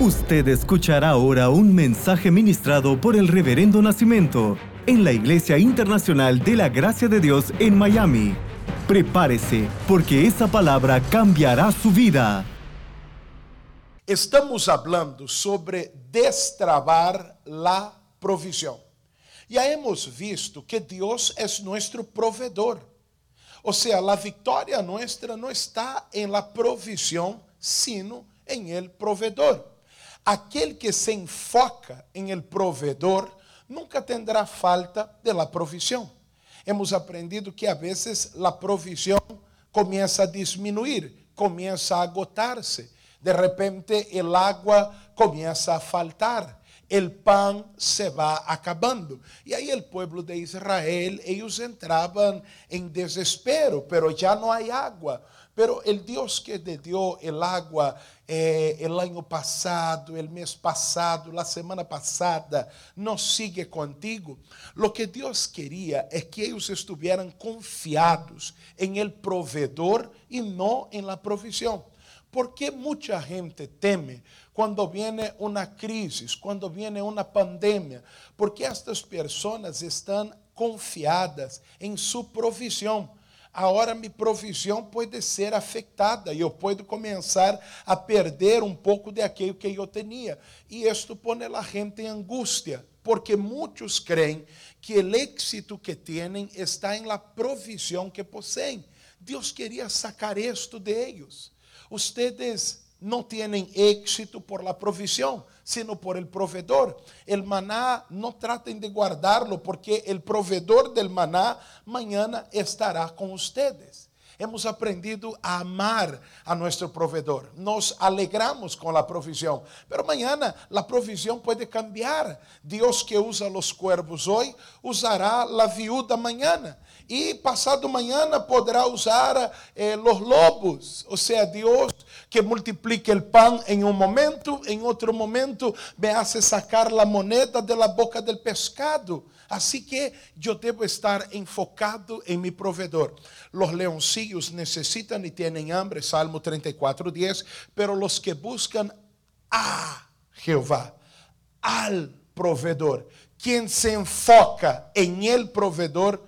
Usted escuchará ahora un mensaje ministrado por el Reverendo Nacimiento en la Iglesia Internacional de la Gracia de Dios en Miami. Prepárese, porque esa palabra cambiará su vida. Estamos hablando sobre destravar la provisión. Ya hemos visto que Dios es nuestro proveedor. O sea, la victoria nuestra no está en la provisión, sino en el proveedor. Aquele que se enfoca em el provedor nunca tendrá falta de la provisión. Hemos aprendido que a veces la provisión comienza a disminuir, comienza a agotarse. De repente el agua comienza a faltar. El pan se va acabando. E aí o povo de Israel, eles entravam em desespero, pero já não há água. Pero el Dios que te dio el agua eh, el año pasado, el mes pasado, la semana pasada, no sigue contigo. Lo que Dios quería es que ellos estuvieran confiados en el proveedor y no en la provisión. Porque mucha gente teme cuando viene una crisis, cuando viene una pandemia? Porque estas personas están confiadas en su provisión a minha provisão pode ser afetada e eu posso começar a perder um pouco de aquilo que eu tinha. E isto põe a gente em angústia, porque muitos creem que o êxito que têm está em la provisão que possuem. Deus queria sacar isto de eles. Ustedes não têm êxito por la provisión, sino por el proveedor. El maná no traten de guardarlo porque el proveedor del maná mañana estará con ustedes. Hemos aprendido a amar a nuestro proveedor. Nos alegramos con la provisión. Pero mañana la provisión puede cambiar. Dios que usa los cuervos hoy, usará la viuda mañana. E passado manhã poderá usar eh, los lobos. Ou seja, Deus que multiplica o pão em um momento, em outro momento me hace sacar a moneda de la boca del pescado. Assim que eu devo estar enfocado em mi provedor. Los leoncillos necessitam e têm hambre, Salmo 34, 10, pero los que buscan a Jeová, al provedor, quien se enfoca em el provedor,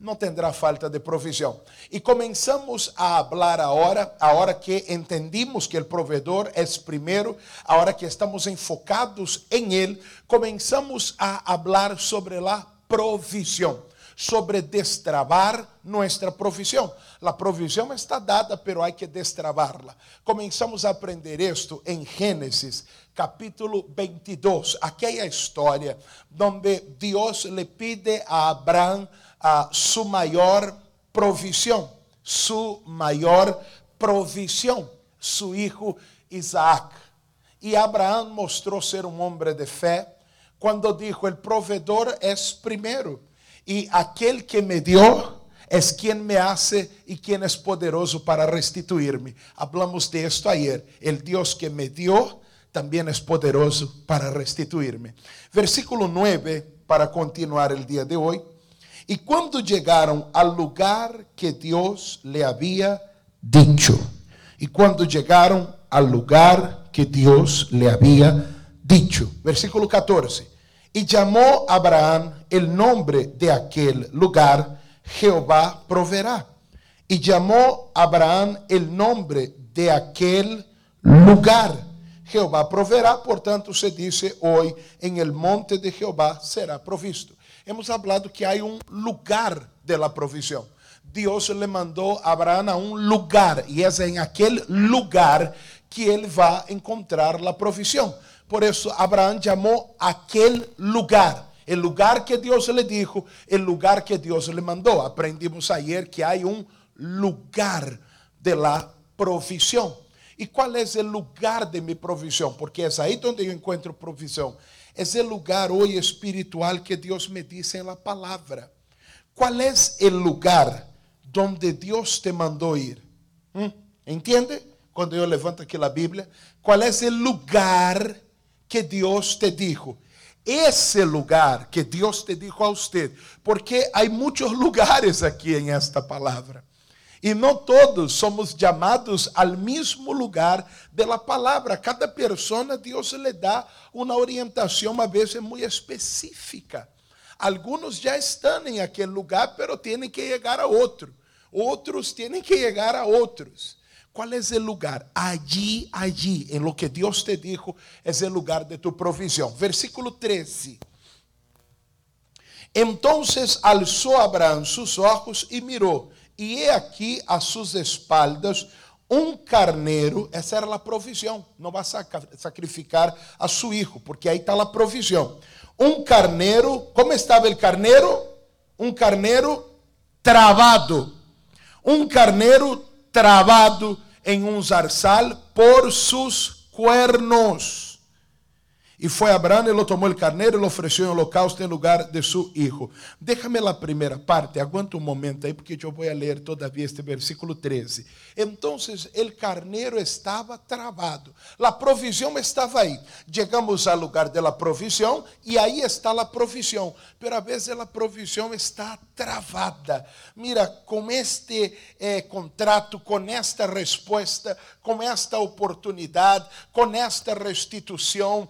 não terá falta de provisão. E começamos a agora, a hora que entendimos que o provedor é primeiro, a hora que estamos enfocados em ele, começamos a falar sobre a provisão, sobre destravar nossa provisão. A provisão está dada, pero há que destravarla. Começamos a aprender isto em Gênesis, capítulo 22, aquela história onde Deus le pide a Abraão a su maior provisión, su maior provisión, su hijo Isaac. E Abraão mostrou ser um homem de fé quando dijo: El provedor es primeiro, e aquele que me dio es quien me hace y quien es poderoso para restituirme. Hablamos de esto ayer. El Dios que me dio también es poderoso para restituirme. Versículo 9, para continuar el día de hoy. Y cuando llegaron al lugar que Dios le había dicho, y cuando llegaron al lugar que Dios le había dicho, versículo 14, y llamó Abraham el nombre de aquel lugar, Jehová proveerá. Y llamó Abraham el nombre de aquel lugar. Jehová proveerá, por tanto se dice hoy, en el monte de Jehová será provisto hemos hablado que hay un lugar de la provisión. Dios le mandó a Abraham a un lugar y es en aquel lugar que él va a encontrar la provisión. Por eso Abraham llamó aquel lugar. El lugar que Dios le dijo, el lugar que Dios le mandó. Aprendimos ayer que hay un lugar de la provisión. ¿Y cuál es el lugar de mi provisión? Porque es ahí donde yo encuentro provisión. É o lugar hoje espiritual que Deus me disse em la. Qual é o lugar donde Deus te mandou ir? ¿Mm? Entende? Quando eu levanto aqui a Bíblia, qual é o lugar que Deus te dijo? Esse lugar que Deus te dijo a usted, porque há muitos lugares aqui em esta palavra. E não todos somos chamados ao mesmo lugar da palavra. Cada pessoa, Deus lhe dá uma orientação, a vezes, muito específica. Alguns já estão em aquele lugar, pero têm que chegar a outro. Outros têm que chegar a outros. Qual é o lugar? Allí, allí, em lo que Deus te dijo, é o lugar de tu provisão. Versículo 13. Entonces alzó Abraão sus ojos e mirou e he aqui a suas espaldas um carneiro, essa era a provisão, não vai sacrificar a seu filho, porque aí está a provisão. Um carneiro, como estava o carneiro? Um carneiro travado. Um carneiro travado em um zarzal por seus cuernos. E foi Abraão, ele tomou o carneiro e lo ofereceu em holocausto em lugar de seu hijo. Déjame a primeira parte, aguanta um momento aí, porque eu vou ler todavia este versículo 13. Então, o carneiro estava travado, a provisão estava aí. Chegamos ao lugar da provisão e aí está a provisão, pero a vezes a provisão está travada. Mira, com este eh, contrato, com esta resposta, com esta oportunidade, com esta restituição,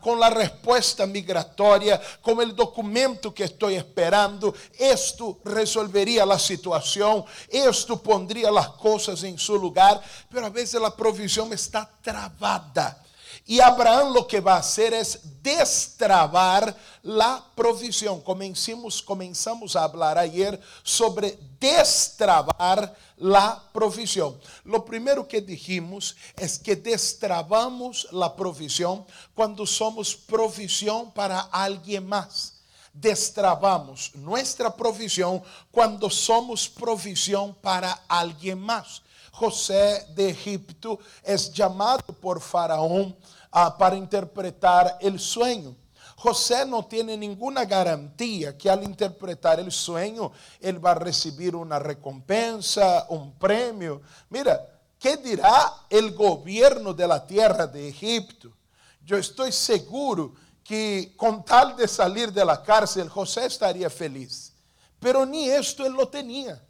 com a resposta migratória, com o documento que estou esperando, isto resolveria a situação, isto pondria as coisas em seu lugar, mas a provisão está travada. E Abraão lo que vai fazer é destravar a provisão. Comenzamos, começamos a falar ayer sobre destravar a provisão. Lo primeiro que dijimos é que destravamos a provisão quando somos provisão para alguém mais. Destravamos nossa provisão quando somos provisão para alguém mais. José de Egipto es llamado por Faraón ah, para interpretar el sueño. José no tiene ninguna garantía que al interpretar el sueño él va a recibir una recompensa, un premio. Mira, ¿qué dirá el gobierno de la tierra de Egipto? Yo estoy seguro que con tal de salir de la cárcel José estaría feliz, pero ni esto él lo tenía.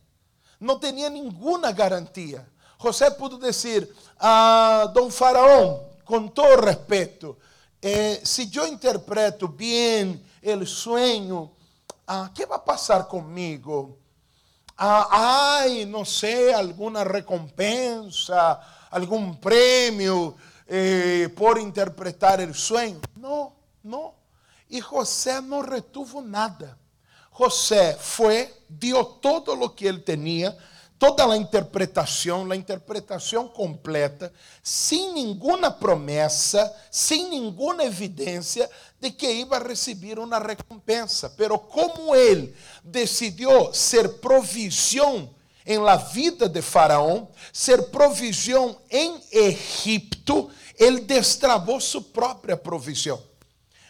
No tenía ninguna garantía. José pudo decir a don Faraón, con todo respeto, eh, si yo interpreto bien el sueño, ah, ¿qué va a pasar conmigo? Ah, no sé, alguna recompensa, algún premio eh, por interpretar el sueño. No, no. Y José no retuvo nada. José fue, dio todo lo que él tenía toda a interpretação, a interpretação completa, sem nenhuma promessa, sem nenhuma evidência de que ia receber uma recompensa. Pero como ele decidiu ser provisão em la vida de Faraó, ser provisão em Egipto, ele destravou sua própria provisão.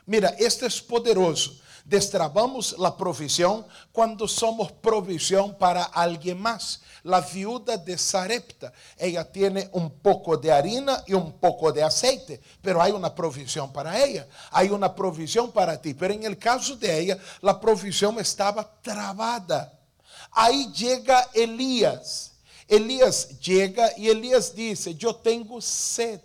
Mira, este é poderoso. Destravamos a provisão quando somos provisão para alguém mais la viuda de Sarepta. Ella tiene un poco de harina y un poco de aceite, pero hay una provisión para ella, hay una provisión para ti. Pero en el caso de ella, la provisión estaba trabada. Ahí llega Elías. Elías llega y Elías dice, yo tengo sed,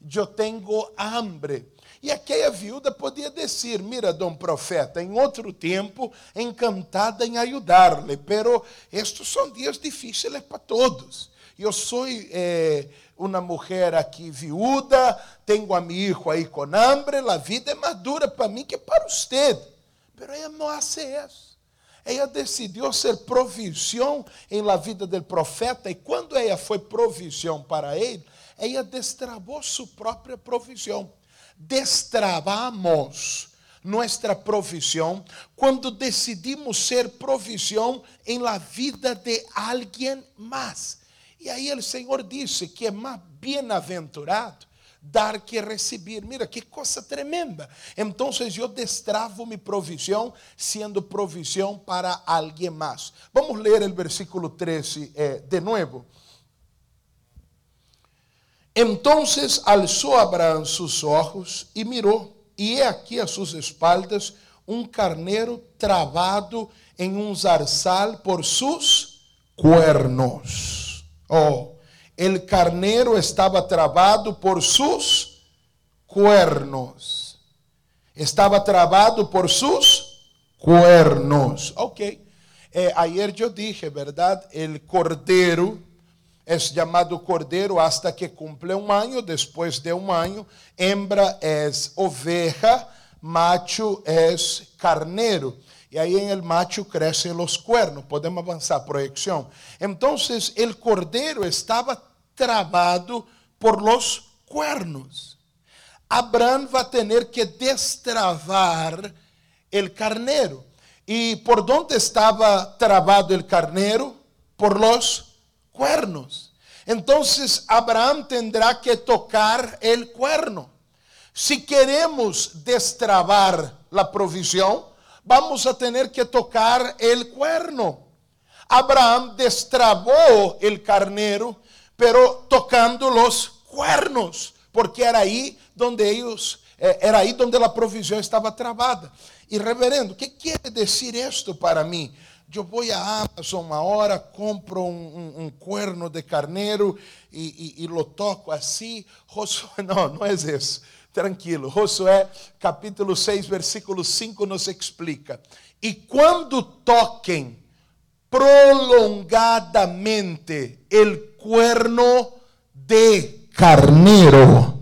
yo tengo hambre. E aquela viúva podia dizer: Mira, dom profeta, em outro tempo, encantada em ajudar-lhe, pero estes são dias difíceis para todos. Eu sou eh, uma mulher aqui viúva, tenho a meu filho aí com hambre, a vida é mais dura para mim que para você. Pero ela não hace isso. Ela decidiu ser provisão em la vida do profeta, e quando ela foi provisão para ele, ela destravou sua própria provisão destravamos nossa provisão quando decidimos ser provisão em la vida de alguém mais. E aí o Senhor disse que é mais bem-aventurado dar que receber. Mira que coisa tremenda. Então eu destravo minha provisão, sendo provisão para alguém mais. Vamos ler o versículo 13 eh, de novo. Entonces alzó Abraão sus ojos e mirou, e he aqui a suas espaldas um carneiro travado em um zarzal por sus cuernos. Oh, el carnero estaba trabado por sus cuernos. Estaba trabado por sus cuernos. Ok. Eh, ayer yo dije, ¿verdad? El cordero es llamado cordero hasta que cumple un año. Después de un año, hembra es oveja, macho es carnero. Y ahí en el macho crecen los cuernos. Podemos avanzar, proyección. Entonces el cordero estaba trabado por los cuernos. Abraham va a tener que destrabar el carnero. ¿Y por dónde estaba trabado el carnero? Por los cuernos. Entonces Abraham tendrá que tocar el cuerno. Si queremos destrabar la provisión, vamos a tener que tocar el cuerno. Abraham destrabó el carnero, pero tocando los cuernos, porque era ahí donde ellos, eh, era ahí donde la provisión estaba trabada. Y reverendo, ¿qué quiere decir esto para mí? Yo voy a Amazon ahora, compro un, un, un cuerno de carnero y, y, y, lo toco así. Josué, no, no es eso. Tranquilo. Josué capítulo 6, versículo 5 nos explica. E quando toquem prolongadamente el cuerno de carneiro,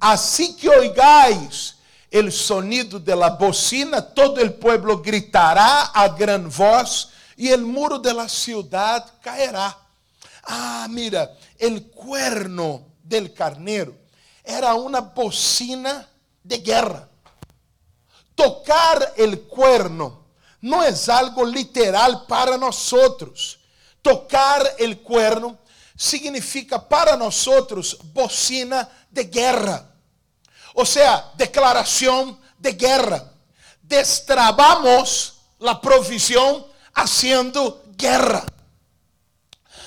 assim que oigáis el sonido de la bocina, todo el pueblo gritará a gran voz e el muro de la ciudad caerá. Ah, mira, el cuerno del carnero era una bocina de guerra. Tocar el cuerno no es algo literal para nosotros. Tocar el cuerno significa para nosotros bocina de guerra. O sea, declaración de guerra. Destrabamos la provisión haciendo guerra.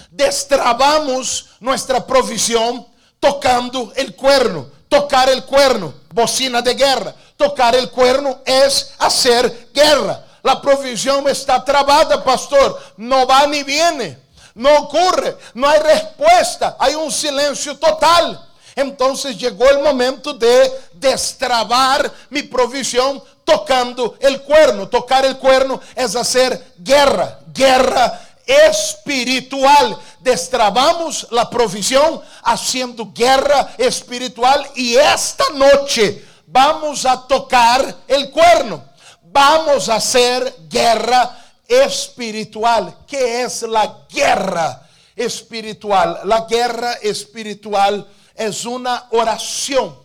Destrabamos nuestra provisión tocando el cuerno. Tocar el cuerno, bocina de guerra. Tocar el cuerno es hacer guerra. La provisión está trabada, pastor. No va ni viene. No ocurre. No hay respuesta. Hay un silencio total. Entonces llegó el momento de destrabar mi provisión tocando el cuerno. Tocar el cuerno es hacer guerra. Guerra espiritual. Destrabamos la provisión haciendo guerra espiritual y esta noche vamos a tocar el cuerno. Vamos a hacer guerra espiritual. ¿Qué es la guerra espiritual? La guerra espiritual es una oración,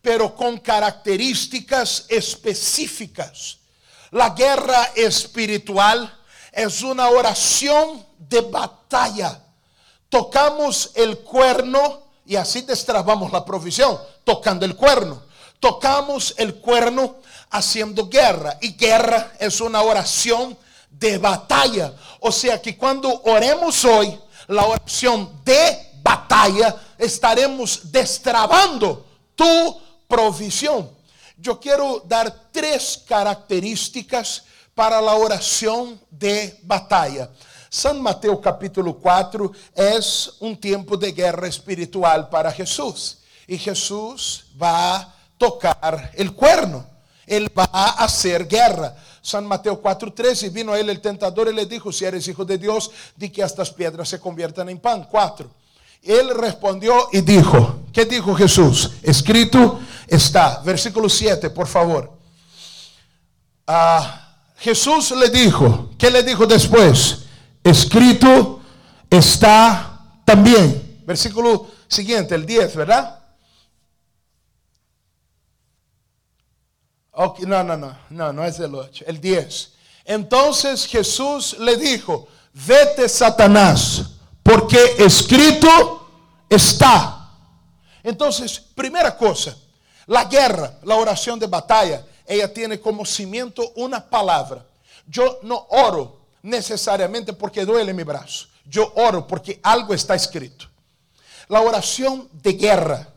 pero con características específicas. La guerra espiritual es una oración de batalla. Tocamos el cuerno y así destrabamos la provisión, tocando el cuerno. Tocamos el cuerno haciendo guerra y guerra es una oración de batalla. O sea que cuando oremos hoy, la oración de batalla, estaremos destrabando tu provisión. Yo quiero dar tres características para a oração de batalha. San Mateus capítulo 4 é um tempo de guerra espiritual para Jesus. E Jesus vai tocar o cuerno. Ele vai fazer guerra. San Mateo 4:13, vino a ele el tentador e le dijo, si eres hijo de Dios, di que estas piedras se conviertan en pan. 4. Él respondió y dijo, ¿qué dijo Jesús? Escrito está. Versículo 7, por favor. Ah, Jesús le dijo, ¿qué le dijo después? Escrito está también. Versículo siguiente, el 10, ¿verdad? No, no, no, no, no es el 8, el 10. Entonces Jesús le dijo, vete Satanás, porque escrito está. Entonces, primera cosa, la guerra, la oración de batalla, ella tiene como cimiento una palabra. Yo no oro necesariamente porque duele mi brazo. Yo oro porque algo está escrito. La oración de guerra,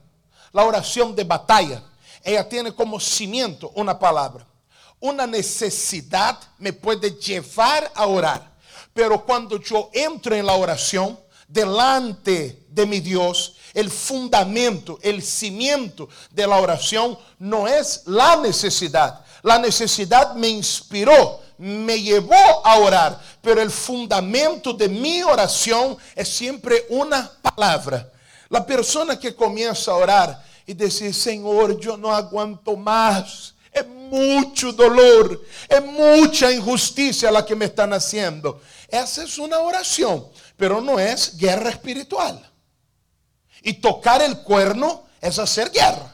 la oración de batalla, ella tiene como cimiento una palabra. Una necesidad me puede llevar a orar. Pero cuando yo entro en la oración, delante de mi Dios, el fundamento, el cimiento de la oración no es la necesidad. La necesidad me inspiró, me llevó a orar, pero el fundamento de mi oración es siempre una palabra. La persona que comienza a orar y decir, Señor, yo no aguanto más. Es mucho dolor, es mucha injusticia la que me están haciendo. Esa es una oración, pero no es guerra espiritual. Y tocar el cuerno es hacer guerra.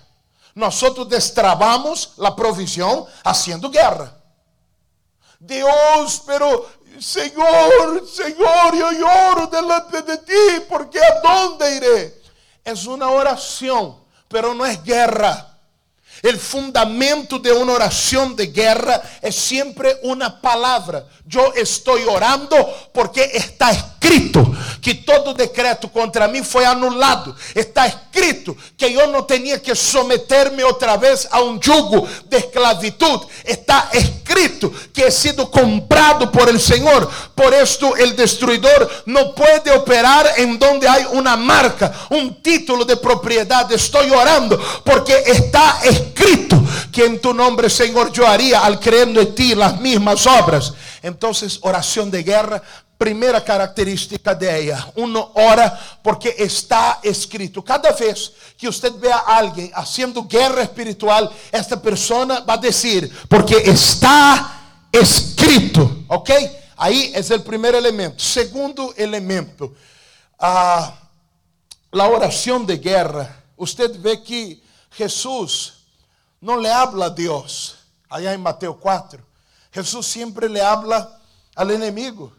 Nosotros destrabamos la provisión haciendo guerra. Dios, pero Señor, Señor, yo lloro delante de ti, porque ¿a dónde iré? Es una oración, pero no es guerra. El fundamento de una oración de guerra es siempre una palabra. Yo estoy orando porque está escrito que todo decreto contra mí fue anulado. Está escrito que yo no tenía que someterme otra vez a un yugo de esclavitud. Está escrito que he sido comprado por el Señor. Por esto el destruidor no puede operar en donde hay una marca, un título de propiedad. Estoy orando porque está escrito que en tu nombre, Señor, yo haría al creer en ti las mismas obras. Entonces, oración de guerra, primera característica de ella. Uno ora porque está escrito. Cada vez que usted vea a alguien haciendo guerra espiritual, esta persona va a decir, porque está escrito. ¿Ok? Ahí es el primer elemento. Segundo elemento, ah, la oración de guerra. Usted ve que Jesús no le habla a Dios. Allá en Mateo 4. Jesús siempre le habla al enemigo.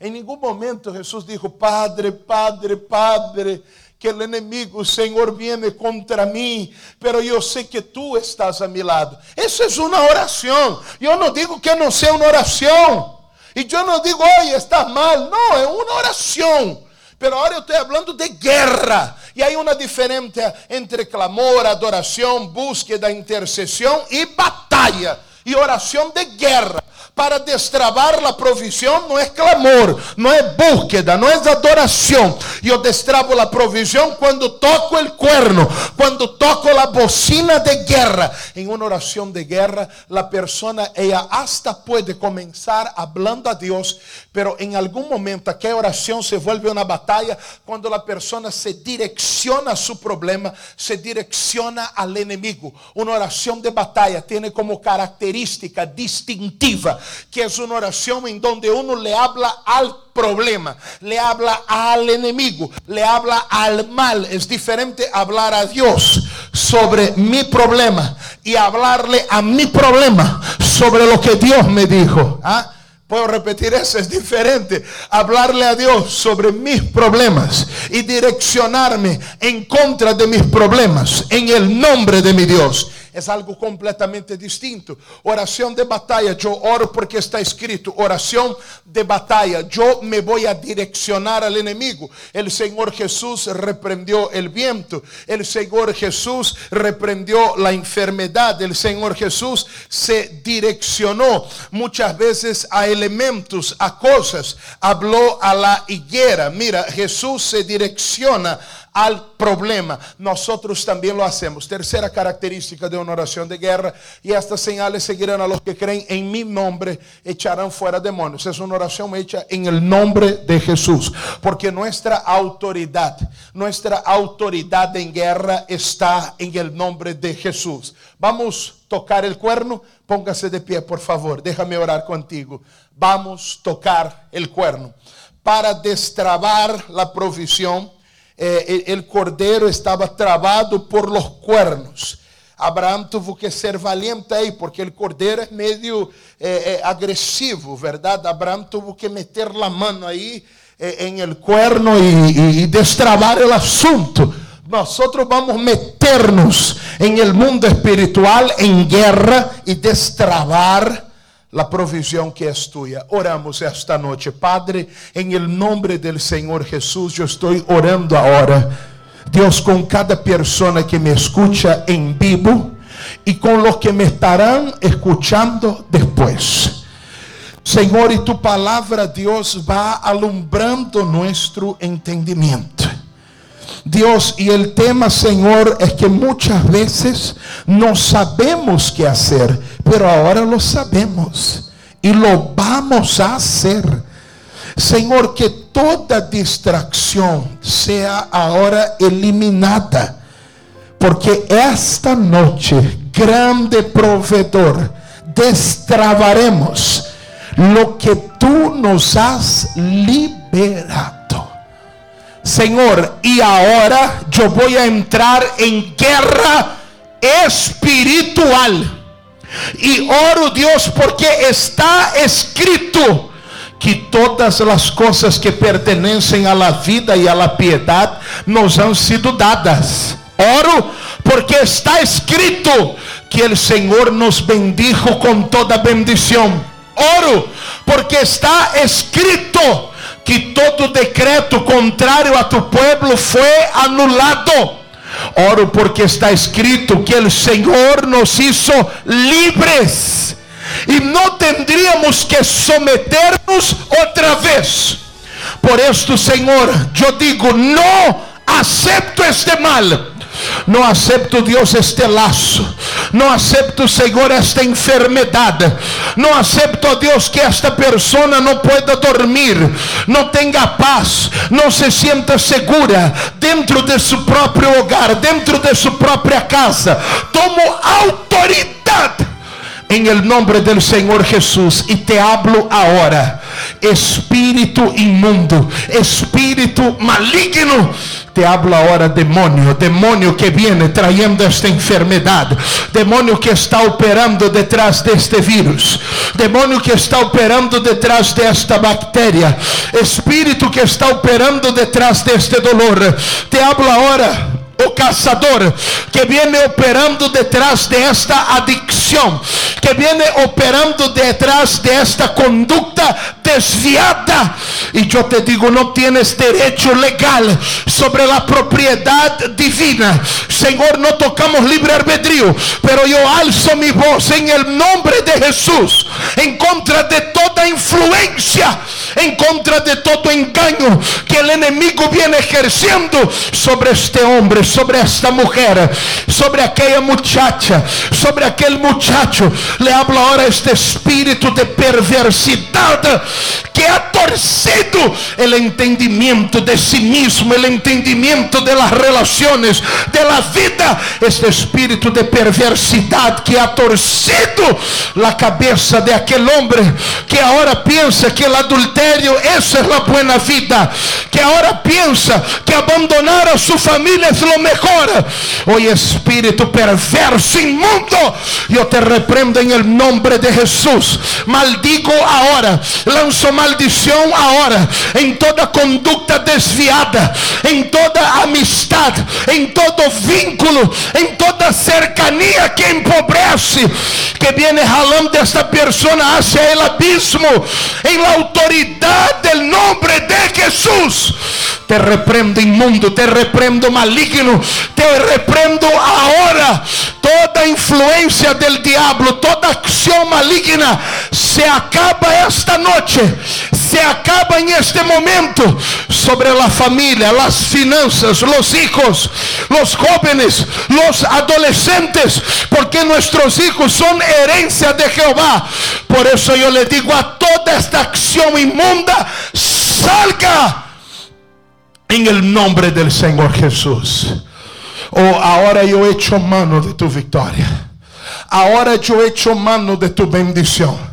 En ningún momento Jesús dijo, Padre, Padre, Padre, que el enemigo, Señor, viene contra mí, pero yo sé que tú estás a mi lado. Eso es una oración. Yo no digo que no sea una oración. Y yo no digo, oye, estás mal. No, es una oración. Pero ahora yo estoy hablando de guerra. Y hay una diferencia entre clamor, adoración, búsqueda, intercesión y batalla y oración de guerra para destrabar la provisión no es clamor, no es búsqueda, no es adoración. Yo destrabo la provisión cuando toco el cuerno, cuando toco la bocina de guerra. En una oración de guerra, la persona, ella hasta puede comenzar hablando a Dios, pero en algún momento aquella oración se vuelve una batalla cuando la persona se direcciona a su problema, se direcciona al enemigo. Una oración de batalla tiene como característica distintiva que es una oración en donde uno le habla al problema, le habla al enemigo, le habla al mal. Es diferente hablar a Dios sobre mi problema y hablarle a mi problema sobre lo que Dios me dijo. ¿Ah? Puedo repetir eso, es diferente. Hablarle a Dios sobre mis problemas y direccionarme en contra de mis problemas en el nombre de mi Dios es algo completamente distinto. Oración de batalla, yo oro porque está escrito. Oración de batalla, yo me voy a direccionar al enemigo. El Señor Jesús reprendió el viento. El Señor Jesús reprendió la enfermedad. El Señor Jesús se direccionó muchas veces a elementos, a cosas. Habló a la higuera. Mira, Jesús se direcciona al problema. Nosotros también lo hacemos. Tercera característica de una oración de guerra. Y estas señales seguirán a los que creen en mi nombre, echarán fuera demonios. Es una oración hecha en el nombre de Jesús. Porque nuestra autoridad, nuestra autoridad en guerra está en el nombre de Jesús. Vamos a tocar el cuerno. Póngase de pie, por favor. Déjame orar contigo. Vamos a tocar el cuerno. Para destrabar la provisión eh, el cordero estaba trabado por los cuernos. Abraão tuvo que ser valiente aí, porque o cordeiro é meio eh, eh, agressivo, verdade? Abraão tuvo que meter a mão aí eh, em el cuerno e, e, destrabar o assunto. Nosotros vamos meternos en el mundo espiritual en guerra y destrabar la provisión que es tuya. Oramos esta noche. Padre, en el nombre del Señor Jesús, yo estoy orando ahora. Dios, con cada persona que me escucha en vivo y con los que me estarán escuchando después. Senhor, e tu palavra, Deus, vá alumbrando nosso entendimento. Deus, e o tema, Senhor, é que muitas vezes não sabemos que fazer, pero agora lo sabemos e lo vamos a hacer. Senhor, que toda distração seja agora eliminada, porque esta noite, grande provedor, destravaremos lo que tú nos has liberado. Señor, y ahora yo voy a entrar en guerra espiritual. Y oro Dios porque está escrito que todas as coisas que pertencem à la vida e à la piedade nos han sido dadas. Oro porque está escrito que o Senhor nos bendijo com toda bendição. Oro porque está escrito que todo decreto contrário a tu pueblo foi anulado. Oro porque está escrito que o Senhor nos hizo livres e não tendríamos que someternos outra vez. Por esto, Senhor, eu digo: não acepto este mal não acepto, Deus, este laço. Não acepto, Senhor, esta enfermidade. Não acepto, Deus, que esta pessoa não pueda dormir, não tenha paz, não se sienta segura dentro de seu próprio hogar, dentro de sua própria casa. Tomo autoridade em el nombre del Senhor Jesus e te hablo agora, espírito imundo, espírito maligno te hablo ahora demonio, demonio que viene trayendo esta enfermedad, demonio que está operando detrás de este virus, demonio que está operando detrás de esta bacteria, espíritu que está operando detrás de este dolor. Te hablo ahora o caçador que viene operando detrás de esta adicção, que viene operando detrás de esta conducta desviada. E eu te digo, não tienes derecho legal sobre a propriedade divina. Senhor, não tocamos livre arbedrio, pero eu alzo mi voz em el nombre de Jesús em contra de toda influência, em contra de todo engano que o inimigo viene ejerciendo sobre este homem sobre esta mujer, sobre aquella muchacha, sobre aquel muchacho. Le hablo ahora este espíritu de perversidad que ha torcido el entendimiento de sí mismo, el entendimiento de las relaciones, de la vida. Este espíritu de perversidad que ha torcido la cabeza de aquel hombre que ahora piensa que el adulterio, esa es la buena vida, que ahora piensa que abandonar a su familia es lo mejor. Hoy espíritu perverso, inmundo, yo te reprendo en el nombre de Jesús. Maldigo ahora, lanzo maldición ahora en toda conducta desviada, en toda amistad, en todo vínculo, en toda cercanía que empobrece, que viene jalando esta persona hacia el abismo, en la autoridad del nombre de Jesús. Te reprendo inmundo, te reprendo maligno, te reprendo ahora toda influencia del diablo, toda acción maligna se acaba esta noche, se acaba en este momento sobre la familia, las finanzas, los hijos, los jóvenes, los adolescentes, porque nuestros hijos son herencia de Jehová. Por eso yo le digo a toda esta acción inmunda, salga en el nombre del Señor Jesús. Oh, ahora yo he hecho mano de tu victoria. Ahora yo he hecho mano de tu bendición.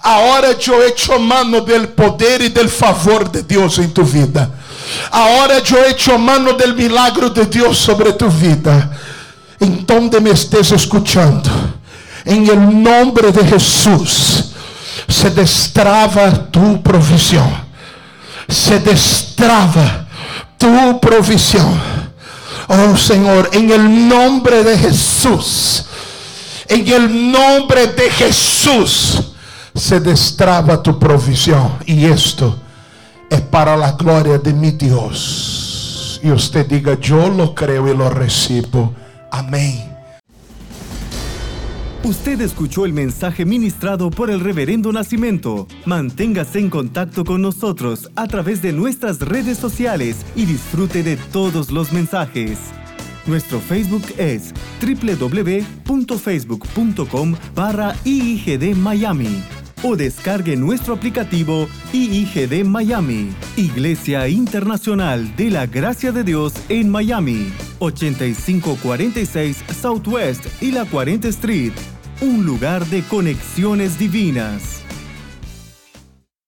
Ahora yo he hecho mano del poder y del favor de Dios en tu vida. Ahora yo he hecho mano del milagro de Dios sobre tu vida. En donde me estés escuchando, en el nombre de Jesús, se destrava tu provisión. Se destrava tu provisión. Oh Señor, en el nombre de Jesús, en el nombre de Jesús, se destrava tu provisión. Y esto es para la gloria de mi Dios. Y usted diga, yo lo creo y lo recibo. Amén. Usted escuchó el mensaje ministrado por el Reverendo Nacimiento. Manténgase en contacto con nosotros a través de nuestras redes sociales y disfrute de todos los mensajes. Nuestro Facebook es www.facebook.com barra Miami o descargue nuestro aplicativo IIGD Miami, Iglesia Internacional de la Gracia de Dios en Miami, 8546 Southwest y la 40 Street, un lugar de conexiones divinas.